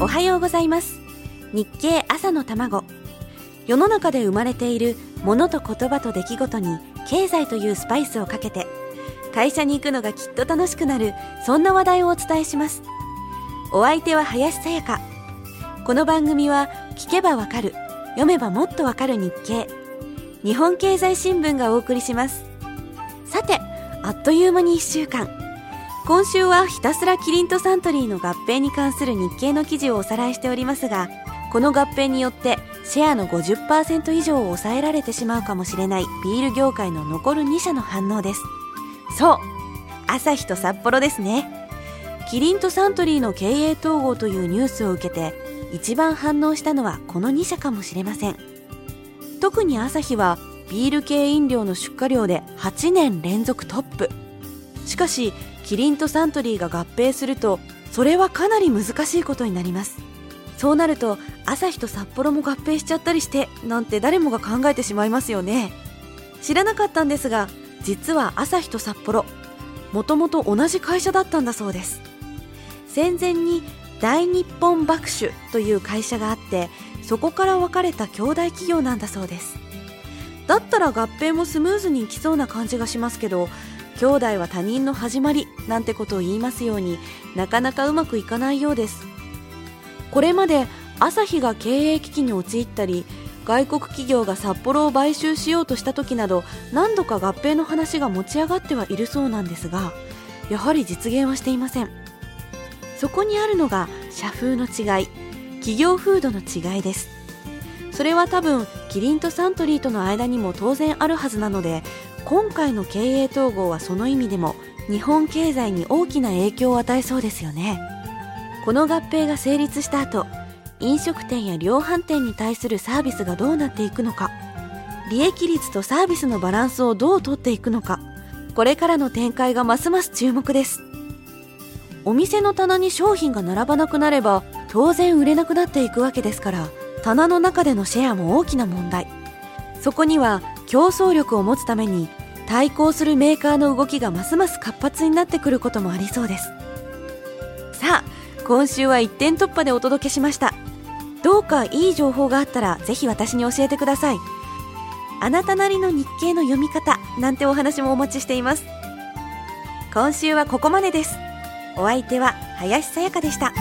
おはようございます。日経朝の卵。世の中で生まれているものと言葉と出来事に経済というスパイスをかけて会社に行くのがきっと楽しくなるそんな話題をお伝えします。お相手は林さやか。この番組は聞けばわかる読めばもっとわかる日経。日本経済新聞がお送りします。さてあっという間に1週間。今週はひたすらキリンとサントリーの合併に関する日経の記事をおさらいしておりますがこの合併によってシェアの50%以上を抑えられてしまうかもしれないビール業界の残る2社の反応です。そうアサヒと札幌ですね。キリンとサントリーの経営統合というニュースを受けて一番反応したのはこの2社かもしれません。特にアサヒはビール系飲料の出荷量で8年連続トップ。しかしキリンとサントリーが合併するとそれはかなり難しいことになります。そうなるとアサヒと札幌も合併しちゃったりしてなんて誰もが考えてしまいますよね。知らなかったんですが実はアサヒと札幌もともと同じ会社だったんだそうです。戦前に大日本爆酒という会社があってそこから分かれた兄弟企業なんだそうです。だったら合併もスムーズにいきそうな感じがしますけど兄弟は他人の始まりなんてことを言いますようになかなかうまくいかないようです。これまでアサヒが経営危機に陥ったり外国企業が札幌を買収しようとした時など何度か合併の話が持ち上がってはいるそうなんですがやはり実現はしていません。そこにあるのが社風の違い企業風土の違いです。それは多分キリンとサントリーとの間にも当然あるはずなので今回の経営統合はその意味でも日本経済に大きな影響を与えそうですよね。この合併が成立した後飲食店や量販店に対するサービスがどうなっていくのか利益率とサービスのバランスをどうとっていくのかこれからの展開がますます注目です。お店の棚に商品が並ばなくなれば当然売れなくなっていくわけですから棚の中でのシェアも大きな問題。そこには競争力を持つために対抗するメーカーの動きがますます活発になってくることもありそうです。さあ今週は一点突破でお届けしました。どうかいい情報があったらぜひ私に教えてください。あなたなりの日経の読み方なんてお話もお待ちしています。今週はここまでです。お相手は林さやかでした。